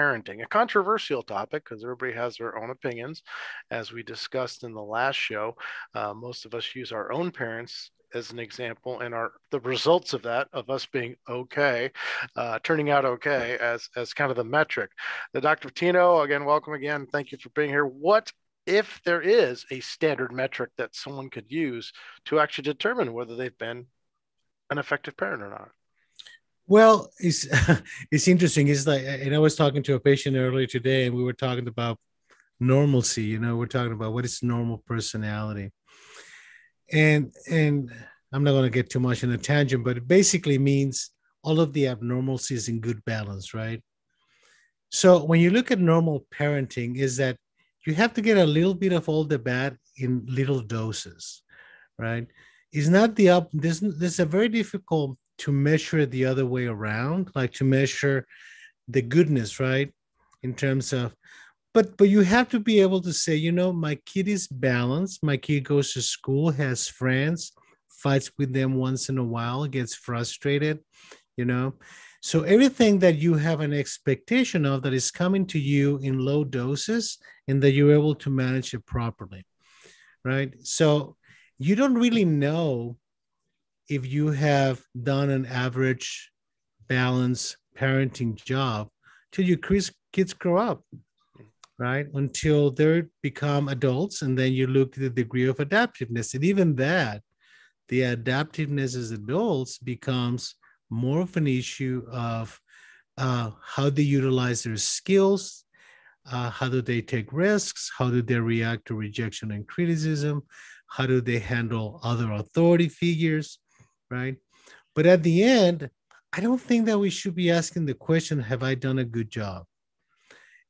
parenting, a controversial topic because everybody has their own opinions. As we discussed in the last show, uh, most of us use our own parents as an example and our the results of that of us being okay uh, turning out okay as as kind of the metric. The dr tino again welcome again. Thank you for being here. What if there is a standard metric that someone could use to actually determine whether they've been an effective parent or not well it's it's interesting. It's like and i was talking to a patient earlier today and we were talking about normalcy you know we're talking about what is normal personality. And and i'm not going to get too much in a tangent but it basically means all of the abnormalcies in good balance right? So when you look at normal parenting is that you have to get a little bit of all the bad in little doses right? It's not the up this this is a very difficult to measure it the other way around like to measure the goodness right? In terms of but but you have to be able to say you know my kid is balanced. My kid goes to school has friends fights with them once in a while gets frustrated you know? So everything that you have an expectation of that is coming to you in low doses and that you're able to manage it properly right? So you don't really know if you have done an average balanced parenting job till your kids grow up right? Until they become adults, and then you look at the degree of adaptiveness. And even that, the adaptiveness as adults becomes more of an issue of uh, how they utilize their skills, uh, how do they take risks, how do they react to rejection and criticism, how do they handle other authority figures, right? But at the end, I don't think that we should be asking the question, Have I done a good job?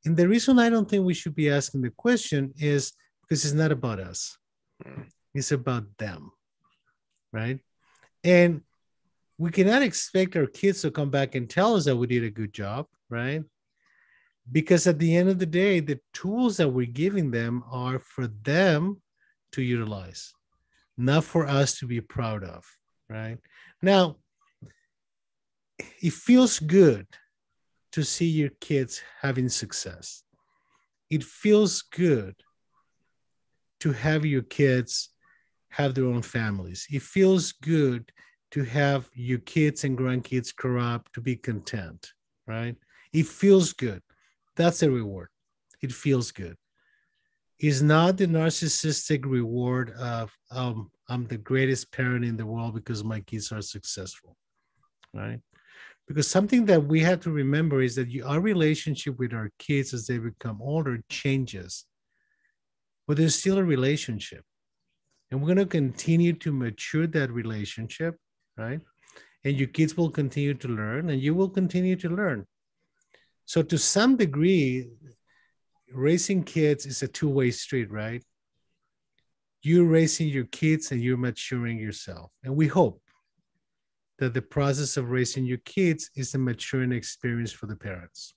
And the reason I don't think we should be asking the question is because it's not about us, mm. it's about them, right? And we cannot expect our kids to come back and tell us that we did a good job, right? Because at the end of the day, the tools that we're giving them are for them to utilize, not for us to be proud of, right? Now, it feels good to see your kids having success. It feels good to have your kids have their own families. It feels good to have your kids and grandkids grow up to be content, right? It feels good. That's a reward. It feels good. It's not the narcissistic reward of um, I'm the greatest parent in the world because my kids are successful, right? because something that we have to remember is that you, our relationship with our kids as they become older changes but there's still a relationship. And we're going to continue to mature that relationship right? And your kids will continue to learn and you will continue to learn. So to some degree raising kids is a two-way street right you're raising your kids and you're maturing yourself and we hope that the process of raising your kids is a maturing experience for the parents.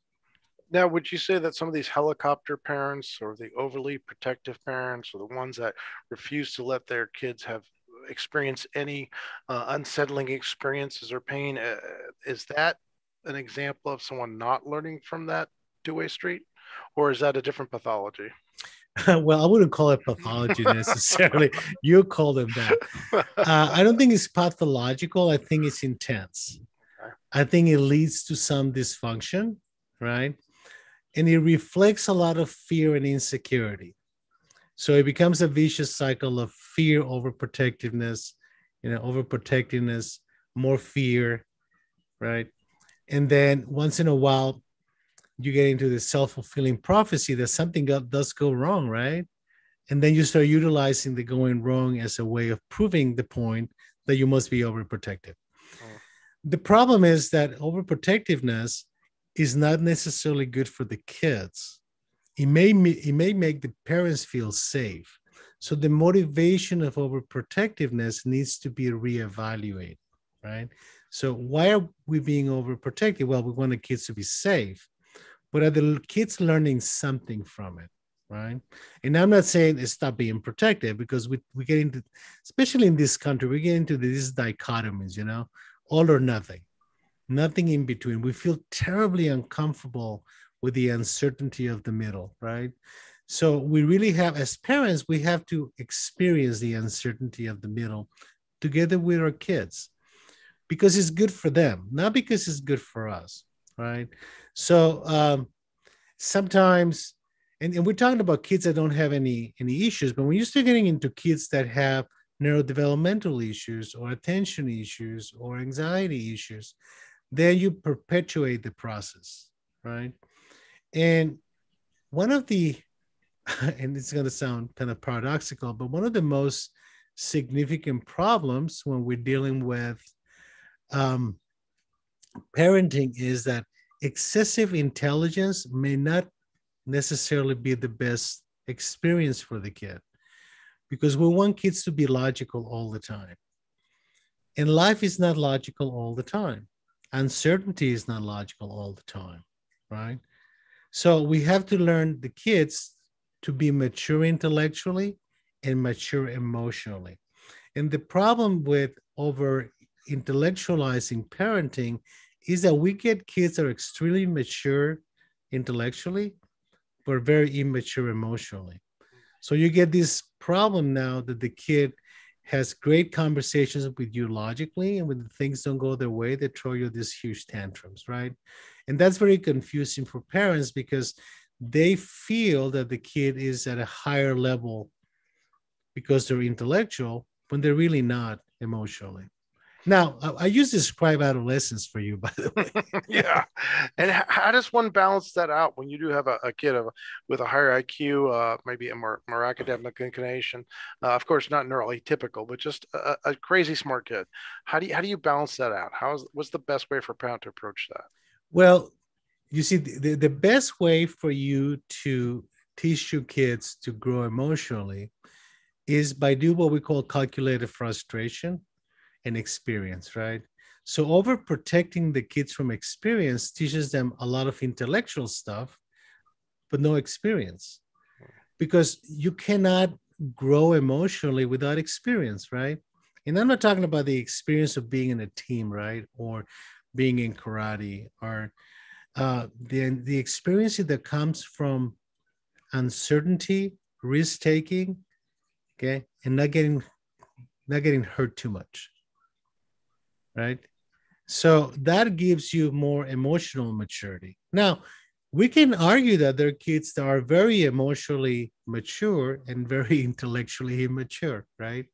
Now, would you say that some of these helicopter parents or the overly protective parents or the ones that refuse to let their kids have experience any uh, unsettling experiences or pain, uh, is that an example of someone not learning from that two way street? Or is that a different pathology? well, I wouldn't call it pathology necessarily. you call them that. Uh, I don't think it's pathological. I think it's intense. I think it leads to some dysfunction, right? And it reflects a lot of fear and insecurity. So it becomes a vicious cycle of fear, overprotectiveness, you know, overprotectiveness, more fear, right? And then once in a while, you get into this self-fulfilling prophecy that something does go wrong right? And then you start utilizing the going wrong as a way of proving the point that you must be overprotective. Oh. the problem is that overprotectiveness is not necessarily good for the kids. It may it may make the parents feel safe. So the motivation of overprotectiveness needs to be reevaluated right? So why are we being overprotective? Well we want the kids to be safe but are the kids learning something from it right and i'm not saying stop being protected because we, we get into especially in this country we get into these dichotomies you know all or nothing nothing in between we feel terribly uncomfortable with the uncertainty of the middle, right? So we really have, as parents, we have to experience the uncertainty of the middle together with our kids because it's good for them, not because it's good for us, right? So um, sometimes, and, and we're talking about kids that don't have any any issues, but when you start getting into kids that have neurodevelopmental issues or attention issues or anxiety issues, then you perpetuate the process, right? And one of the, and it's going to sound kind of paradoxical, but one of the most significant problems when we're dealing with um, parenting is that excessive intelligence may not necessarily be the best experience for the kid because we want kids to be logical all the time. And life is not logical all the time. Uncertainty is not logical all the time, right? So we have to learn the kids to be mature intellectually and mature emotionally. And the problem with over intellectualizing parenting is that we get kids that are extremely mature intellectually, but very immature emotionally. So you get this problem now that the kid has great conversations with you logically, and when things don't go their way, they throw you these huge tantrums, right? And that's very confusing for parents because they feel that the kid is at a higher level because they're intellectual when they're really not emotionally. Now, I, use describe adolescence for you, by the way. yeah. And how does one balance that out when you do have a, a kid of, with a higher IQ, uh, maybe a more, more academic inclination? Uh, of course, not neurotypical, but just a, a, crazy smart kid. How do you, how do you balance that out? How is, what's the best way for a parent to approach that? Well, you see, the, the best way for you to teach your kids to grow emotionally is by do what we call calculated frustration and experience, right? So overprotecting the kids from experience teaches them a lot of intellectual stuff, but no experience. Because you cannot grow emotionally without experience, right? And I'm not talking about the experience of being in a team, right? Or being in karate or uh, the, the experience that comes from uncertainty, risk taking, okay, and not getting not getting hurt too much right? So that gives you more emotional maturity. Now, we can argue that there are kids that are very emotionally mature and very intellectually immature, right?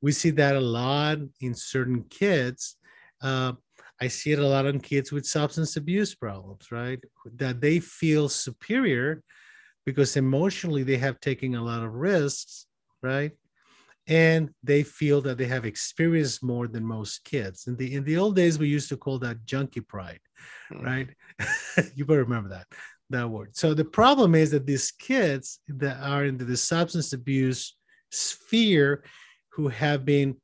We see that a lot in certain kids. Uh, I see it a lot in kids with substance abuse problems, right? That they feel superior because emotionally they have taken a lot of risks, right? And they feel that they have experienced more than most kids. In the in the old days, we used to call that junkie pride, mm. right? you better remember that that word. So the problem is that these kids that are into the substance abuse sphere, who have been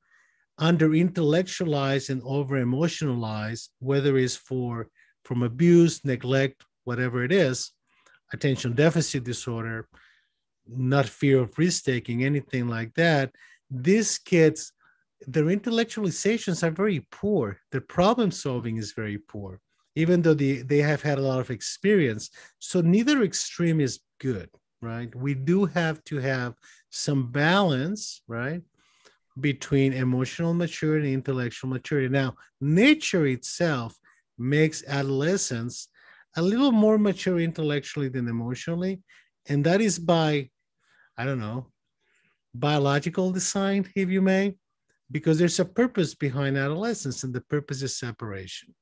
under intellectualized and over emotionalized, whether it's for from abuse, neglect, whatever it is, attention deficit disorder, not fear of risk taking, anything like that these kids, their intellectualizations are very poor. Their problem solving is very poor, even though they, they have had a lot of experience. So neither extreme is good, right? We do have to have some balance, right? Between emotional maturity and intellectual maturity. Now, nature itself makes adolescents a little more mature intellectually than emotionally. And that is by, I don't know, biological design, if you may, because there's a purpose behind adolescence, and the purpose is separation.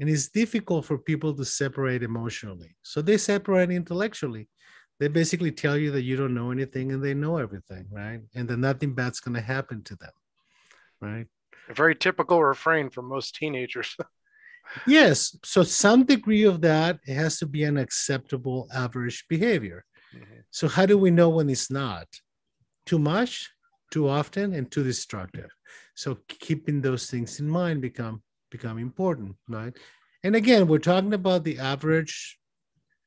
And it's difficult for people to separate emotionally. So they separate intellectually. They basically tell you that you don't know anything and they know everything, right? And that nothing bad's going to happen to them, right? A very typical refrain for most teenagers. yes. So some degree of that it has to be an acceptable average behavior. Mm-hmm. So how do we know when it's not? Too much, too often, and too destructive. So keeping those things in mind become become important, right? And again, we're talking about the average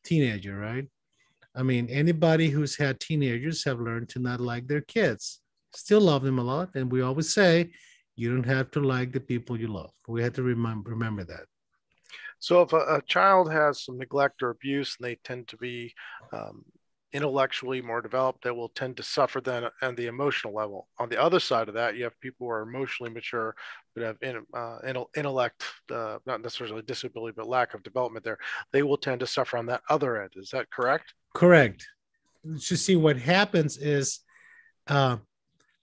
teenager, right? I mean, anybody who's had teenagers have learned to not like their kids. Still love them a lot, and we always say you don't have to like the people you love. We have to remember remember that. So if a, a child has some neglect or abuse, and they tend to be um, intellectually more developed, they will tend to suffer then on the emotional level. On the other side of that, you have people who are emotionally mature but have in, uh, intellect, uh, not necessarily disability, but lack of development there. They will tend to suffer on that other end. Is that correct? Correct. To see what happens is, uh,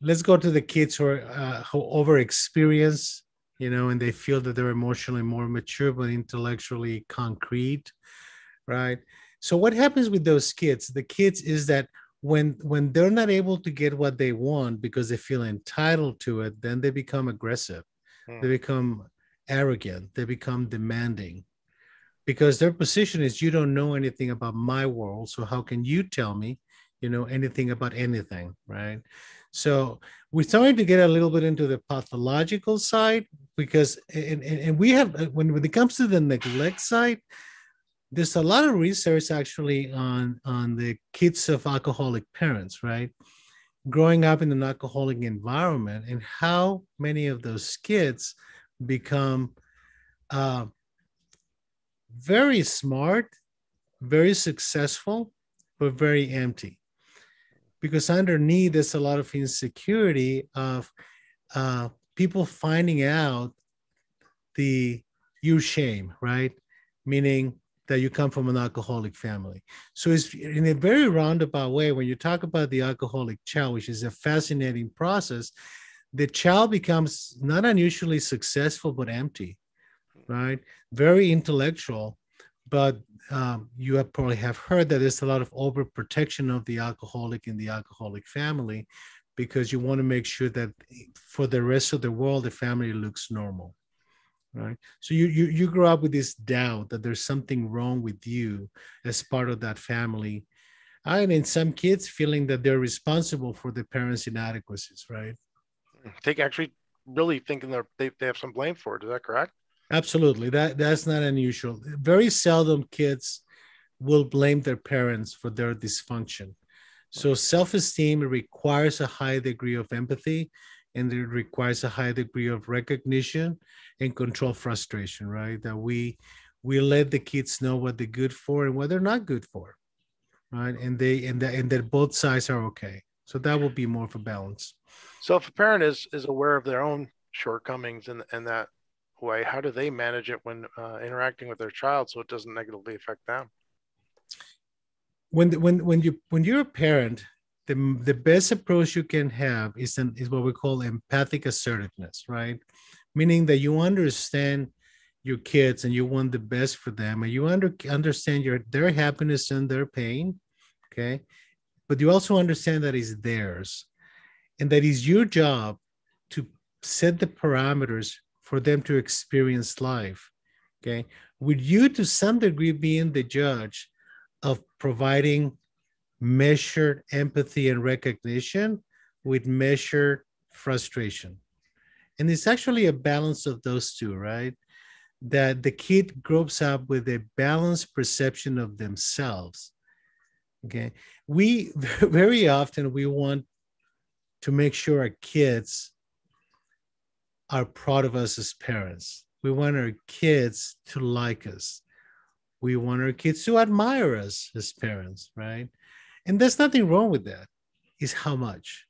let's go to the kids who are uh, who over experience, you know, and they feel that they're emotionally more mature but intellectually concrete, right? So what happens with those kids? The kids is that when when they're not able to get what they want because they feel entitled to it then they become aggressive. Hmm. they become arrogant. They become demanding. Because their position is you don't know anything about my world so how can you tell me you know anything about anything right? So we're starting to get a little bit into the pathological side because and, and, and we have when, when it comes to the neglect side there's a lot of research actually on on the kids of alcoholic parents right? Growing up in an alcoholic environment and how many of those kids become uh, very smart very successful but very empty. Because underneath there's a lot of insecurity of uh, people finding out the you shame right? Meaning that you come from an alcoholic family. So it's in a very roundabout way, when you talk about the alcoholic child, which is a fascinating process, the child becomes not unusually successful, but empty, right? Very intellectual, but um, you have probably have heard that there's a lot of overprotection of the alcoholic in the alcoholic family because you want to make sure that for the rest of the world, the family looks normal right? So you, you you grow up with this doubt that there's something wrong with you as part of that family. And in some kids feeling that they're responsible for the parents inadequacies right? Take actually really thinking that they, they have some blame for it. Is that correct? Absolutely. That that's not unusual. Very seldom kids will blame their parents for their dysfunction. So self-esteem requires a high degree of empathy and it requires a high degree of recognition and control frustration right? That we we let the kids know what they're good for and what they're not good for right? And they and that and that both sides are okay. So that will be more of a balance. So if a parent is is aware of their own shortcomings in, in that way how do they manage it when uh, interacting with their child so it doesn't negatively affect them? When when when you when you're a parent the, the best approach you can have is an, is what we call empathic assertiveness right? Meaning that you understand your kids and you want the best for them and you under, understand your their happiness and their pain okay? But you also understand that it's theirs and that is your job to set the parameters for them to experience life okay? With you to some degree being the judge of providing measured empathy and recognition with measured frustration. And it's actually a balance of those two right? That the kid grows up with a balanced perception of themselves okay? We very often we want to make sure our kids are proud of us as parents. We want our kids to like us. We want our kids to admire us as parents right and there's nothing wrong with that is how much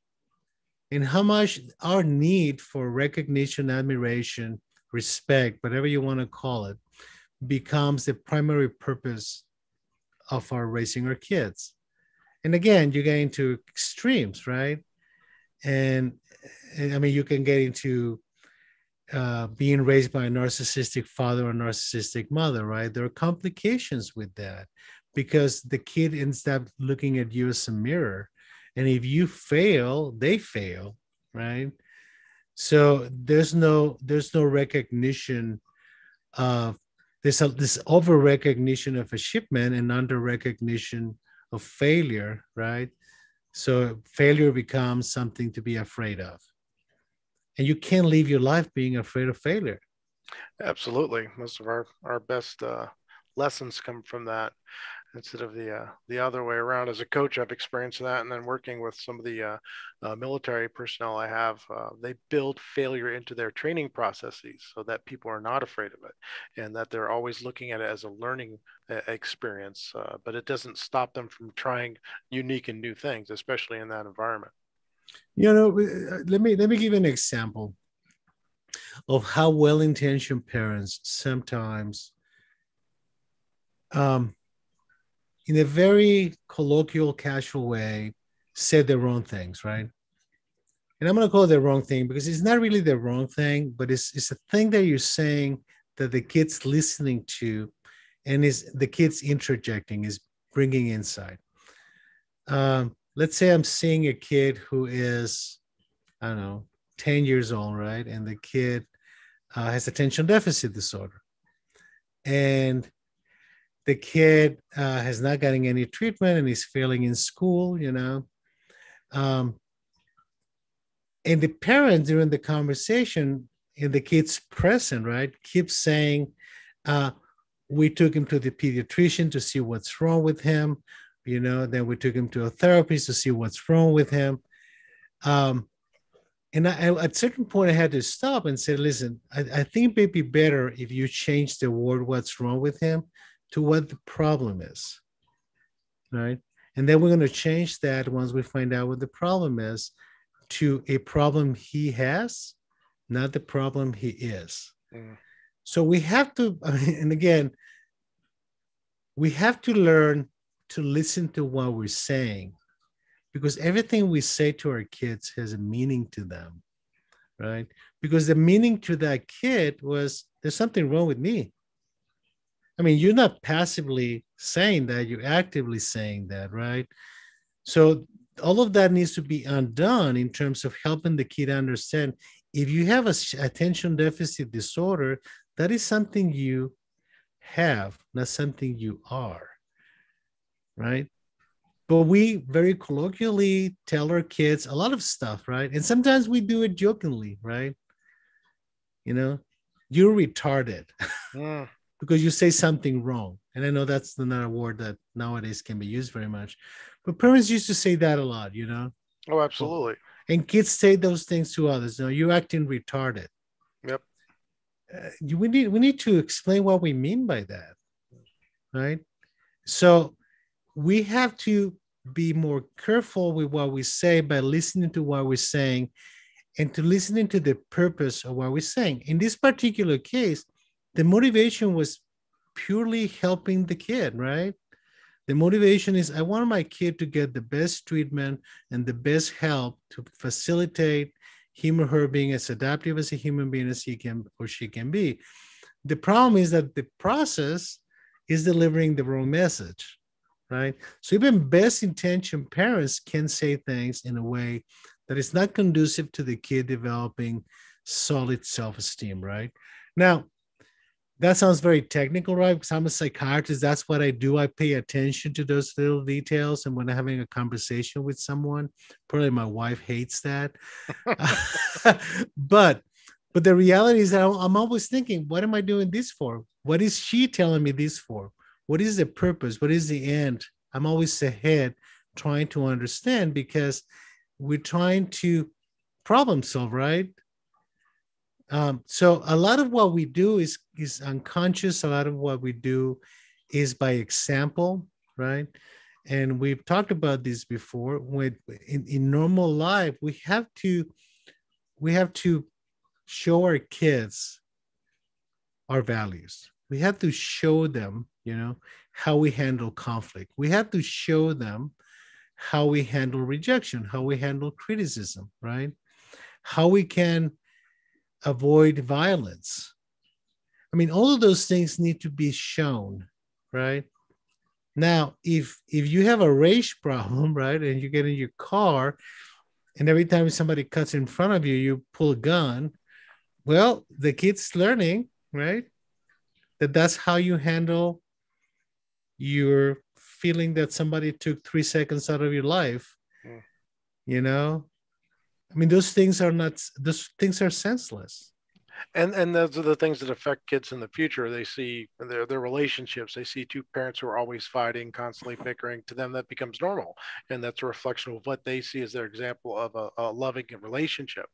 and how much our need for recognition, admiration, respect, whatever you want to call it, becomes the primary purpose of our raising our kids. And again, you get into extremes, right? And, and I mean, you can get into uh, being raised by a narcissistic father or narcissistic mother, right? There are complications with that because the kid ends up looking at you as a mirror. And if you fail they fail right? So there's no there's no recognition of there's a, this over recognition of achievement and under recognition of failure right? So failure becomes something to be afraid of. And you can't live your life being afraid of failure. Absolutely. Most of our our best uh, lessons come from that instead of the uh, the other way around. As a coach, I've experienced that, and then working with some of the uh, uh, military personnel I have, uh, they build failure into their training processes so that people are not afraid of it, and that they're always looking at it as a learning uh, experience. But it doesn't stop them from trying unique and new things, especially in that environment. You know, let me let me give an example of how well-intentioned parents sometimes um, in a very colloquial, casual way, said the wrong things, right? And I'm going to call it the wrong thing because it's not really the wrong thing, but it's, it's a thing that you're saying that the kid's listening to and is the kid's interjecting, is bringing insight. Um, let's say I'm seeing a kid who is, I don't know, 10 years old, right? And the kid uh, has attention deficit disorder. And the kid uh, has not getting any treatment and he's failing in school, you know. Um, and the parent during the conversation in the kid's present, right, keeps saying, uh, we took him to the pediatrician to see what's wrong with him, you know, then we took him to a therapist to see what's wrong with him. Um, and I, at a certain point, I had to stop and say, listen, I, I think it'd be better if you change the word what's wrong with him to what the problem is, right? And then we're going to change that once we find out what the problem is to a problem he has, not the problem he is. Mm. So we have to, and again, we have to learn to listen to what we're saying because everything we say to our kids has a meaning to them, right? Because the meaning to that kid was there's something wrong with me. I mean, you're not passively saying that, you're actively saying that, right? So all of that needs to be undone in terms of helping the kid understand if you have a attention deficit disorder, that is something you have, not something you are, right? But we very colloquially tell our kids a lot of stuff, right? And sometimes we do it jokingly, right? You know, you're retarded. Mm because you say something wrong. And I know that's not a word that nowadays can be used very much, but parents used to say that a lot, you know? Oh, absolutely. And kids say those things to others. You know, you're acting retarded. Yep. Uh, we need we need to explain what we mean by that, right? So we have to be more careful with what we say by listening to what we're saying and to listening to the purpose of what we're saying. In this particular case, the motivation was purely helping the kid, right? The motivation is I want my kid to get the best treatment and the best help to facilitate him or her being as adaptive as a human being as he can or she can be. The problem is that the process is delivering the wrong message, right? So even best intentioned parents can say things in a way that is not conducive to the kid developing solid self-esteem, right? Now, that sounds very technical, right? Because I'm a psychiatrist. That's what I do. I pay attention to those little details. And when I'm having a conversation with someone, probably my wife hates that. but but the reality is that I'm always thinking, what am I doing this for? What is she telling me this for? What is the purpose? What is the end? I'm always ahead trying to understand because we're trying to problem solve, right? Um, so a lot of what we do is is unconscious. A lot of what we do is by example, right? And we've talked about this before. When in, in normal life, we have to we have to show our kids our values. We have to show them, you know, how we handle conflict. We have to show them how we handle rejection, how we handle criticism, right? How we can avoid violence. I mean, all of those things need to be shown, right? Now, if if you have a race problem, right, and you get in your car, and every time somebody cuts in front of you, you pull a gun, well, the kid's learning, right, that that's how you handle your feeling that somebody took three seconds out of your life. Mm. You know, I mean, those things are not, those things are senseless. and and those are the things that affect kids in the future. They see their their relationships. They see two parents who are always fighting constantly bickering. To them that becomes normal. And that's a reflection of what they see as their example of a, a loving relationship.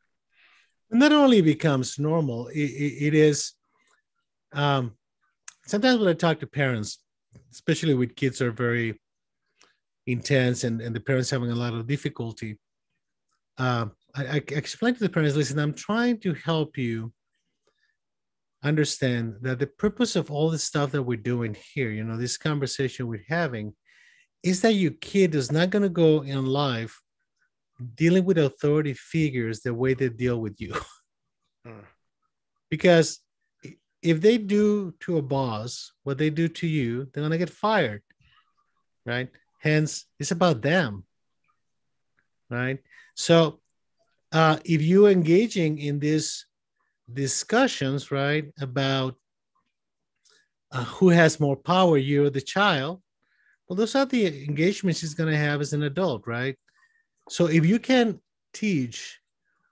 Not only becomes normal it, it, it is um sometimes when i talk to parents especially with kids who are very intense and, and the parents having a lot of difficulty uh, I, I explain to the parents listen i'm trying to help you understand that the purpose of all the stuff that we're doing here, you know, this conversation we're having, is that your kid is not going to go in life dealing with authority figures the way they deal with you. Hmm. Because if they do to a boss what they do to you, they're going to get fired, right? Hence, it's about them, right? So, uh, if you're engaging in these discussions, right, about uh, who has more power, you or the child. Well, those are the engagements he's going to have as an adult, right? So if you can teach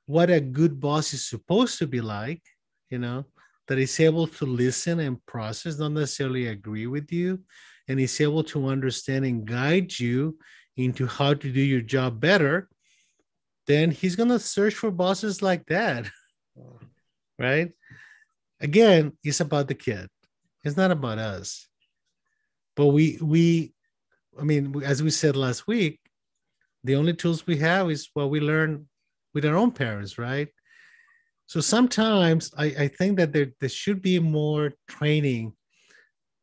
what a good boss is supposed to be like, you know, that is able to listen and process, not necessarily agree with you, and is able to understand and guide you into how to do your job better, then he's going to search for bosses like that. right? Again, it's about the kid. It's not about us. But we we I mean, as we said last week, the only tools we have is what we learn with our own parents, right? So sometimes I, I think that there, there should be more training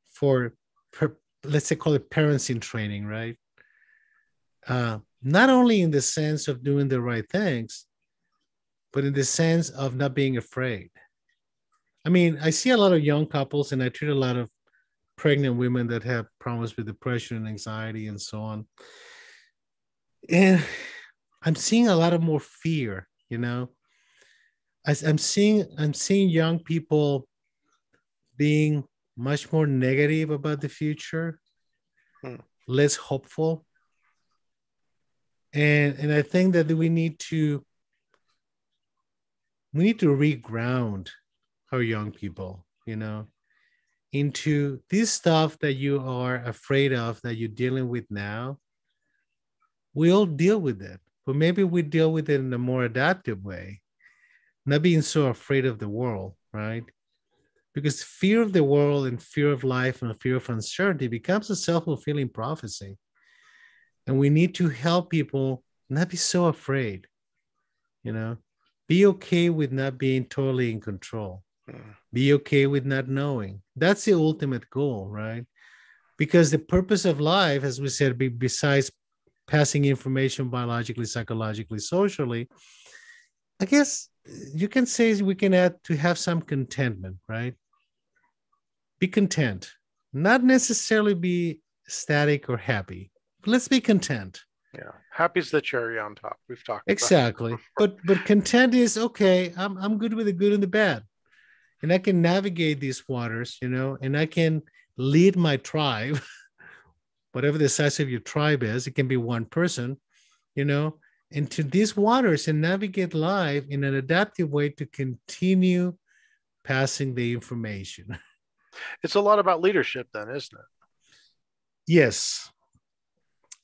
for, per, let's say, call it parenting training, right? Uh, not only in the sense of doing the right things, but in the sense of not being afraid. I mean, I see a lot of young couples and I treat a lot of pregnant women that have problems with depression and anxiety and so on. And I'm seeing a lot of more fear, you know. As I'm seeing I'm seeing young people being much more negative about the future, hmm. less hopeful. And and I think that we need to we need to reground our young people, you know, into this stuff that you are afraid of that you're dealing with now. We all deal with it, but maybe we deal with it in a more adaptive way, not being so afraid of the world, right? Because fear of the world and fear of life and fear of uncertainty becomes a self fulfilling prophecy. And we need to help people not be so afraid, you know, be okay with not being totally in control. Mm. Be okay with not knowing. That's the ultimate goal, right? Because the purpose of life, as we said, besides passing information biologically, psychologically, socially, I guess you can say we can add to have some contentment, right? Be content, not necessarily be static or happy. Let's be content. Yeah, happy's the cherry on top. We've talked exactly, but but content is okay. I'm I'm good with the good and the bad, and I can navigate these waters, you know, and I can lead my tribe, whatever the size of your tribe is. It can be one person, you know, into these waters and navigate life in an adaptive way to continue passing the information. It's a lot about leadership, then, isn't it? Yes,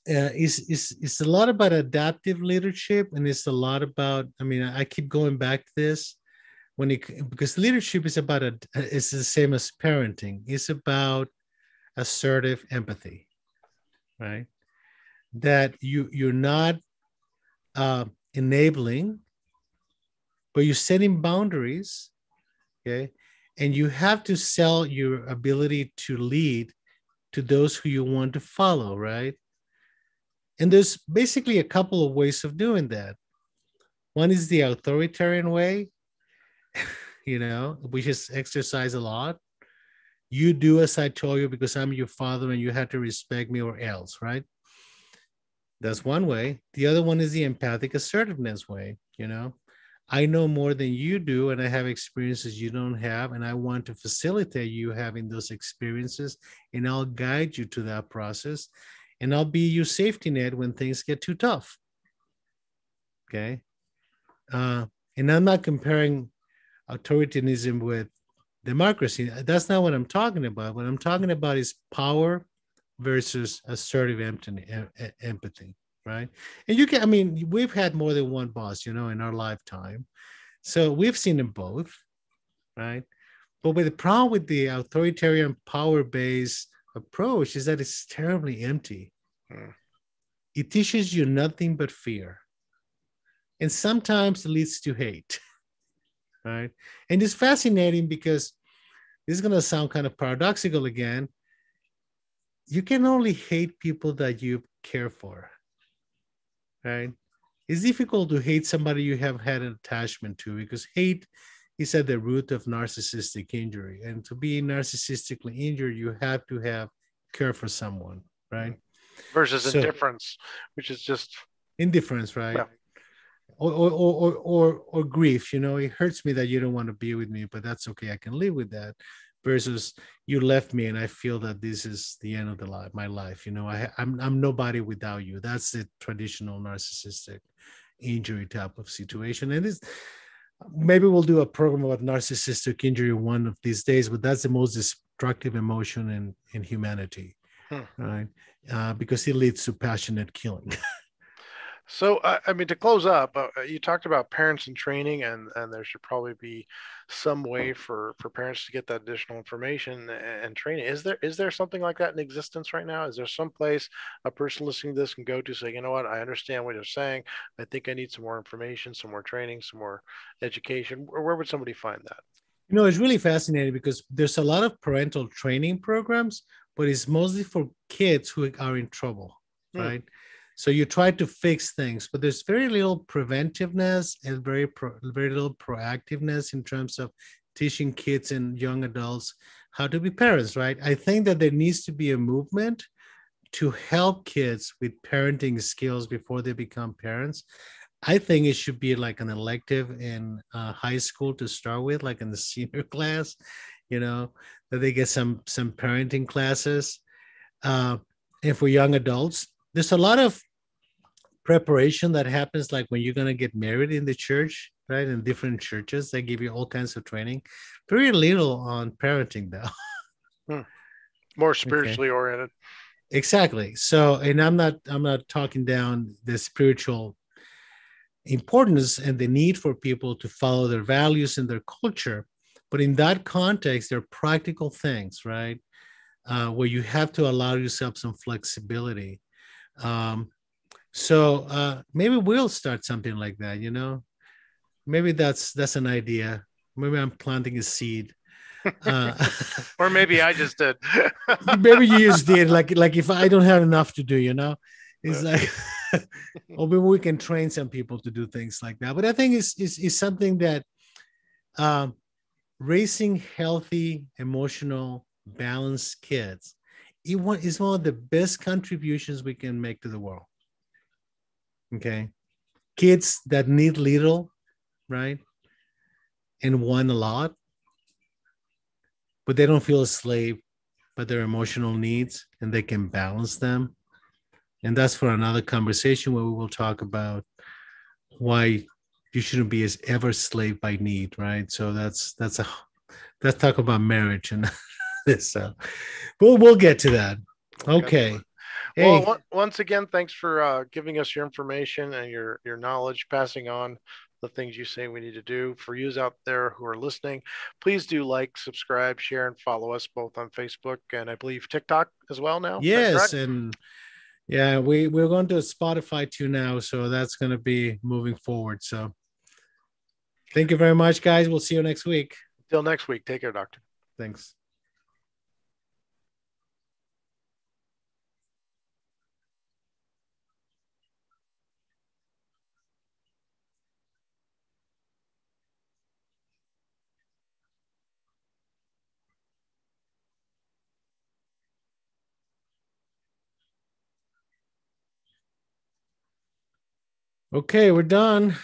uh, is is it's a lot about adaptive leadership and it's a lot about i mean i keep going back to this when it because leadership is about a it's the same as parenting. It's about assertive empathy right? That you you're not uh, enabling but you're setting boundaries okay? And you have to sell your ability to lead to those who you want to follow right and there's basically a couple of ways of doing that. One is the authoritarian way, you know, which is exercise a lot. You do as I told you because I'm your father and you have to respect me or else, right? That's one way. The other one is the empathic assertiveness way, you know. I know more than you do, and I have experiences you don't have, and I want to facilitate you having those experiences, and I'll guide you to that process and I'll be your safety net when things get too tough. Okay. Uh, and I'm not comparing authoritarianism with democracy. That's not what I'm talking about. What I'm talking about is power versus assertive empathy, right? And you can, I mean, we've had more than one boss, you know, in our lifetime. So we've seen them both, right? But with the problem with the authoritarian power based approach is that it's terribly empty. Hmm. It teaches you nothing but fear. And sometimes it leads to hate, right? And it's fascinating because this is going to sound kind of paradoxical again. You can only hate people that you care for, right? It's difficult to hate somebody you have had an attachment to because hate is at the root of narcissistic injury. And to be narcissistically injured, you have to have care for someone, right? Versus so, indifference, which is just indifference, right? Yeah. Or, or, or, or, or grief, you know, it hurts me that you don't want to be with me, but that's okay. I can live with that. Versus you left me and I feel that this is the end of the life, my life. You know, I, I'm, I'm nobody without you. That's the traditional narcissistic injury type of situation. And it's, maybe we'll do a program about narcissistic injury one of these days but that's the most destructive emotion in in humanity hmm. right uh, because it leads to passionate killing So, uh, I mean, to close up, uh, you talked about parents and training, and and there should probably be some way for for parents to get that additional information and, and, training. Is there is there something like that in existence right now? Is there some place a person listening to this can go to say, you know what, I understand what you're saying. I think I need some more information, some more training, some more education. Where, where would somebody find that? You know, it's really fascinating because there's a lot of parental training programs, but it's mostly for kids who are in trouble, hmm. right? So you try to fix things, but there's very little preventiveness and very pro- very little proactiveness in terms of teaching kids and young adults how to be parents, right? I think that there needs to be a movement to help kids with parenting skills before they become parents. I think it should be like an elective in uh, high school to start with, like in the senior class, you know, that they get some some parenting classes. Uh, and for young adults, there's a lot of preparation that happens like when you're going to get married in the church right? In different churches they give you all kinds of training. Very little on parenting though. Hmm. more spiritually okay. oriented. Exactly. So and i'm not i'm not talking down the spiritual importance and the need for people to follow their values and their culture but in that context they're practical things right? Uh, where you have to allow yourself some flexibility um, so uh, maybe we'll start something like that. You know, maybe that's that's an idea. Maybe I'm planting a seed. Uh, or maybe I just did. maybe you just did. Like like if I don't have enough to do, you know, it's like, or maybe we can train some people to do things like that. But I think it's it's, it's something that um, raising healthy, emotional, balanced kids it is one of the best contributions we can make to the world. Okay. Kids that need little, right? And want a lot, but they don't feel a slave, but their emotional needs and they can balance them. And that's for another conversation where we will talk about why you shouldn't be as ever slave by need, right? So that's that's a let's talk about marriage and this. So we'll we'll get to that. Okay. Hey. Well, once again, thanks for uh, giving us your information and your your knowledge, passing on the things you say we need to do. For you out there who are listening, please do like, subscribe, share, and follow us both on Facebook and I believe TikTok as well now. Yes, and yeah, we we're going to Spotify too now, so that's going to be moving forward. So, thank you very much, guys. We'll see you next week. Till next week. Take care, doctor. Thanks. Okay, we're done.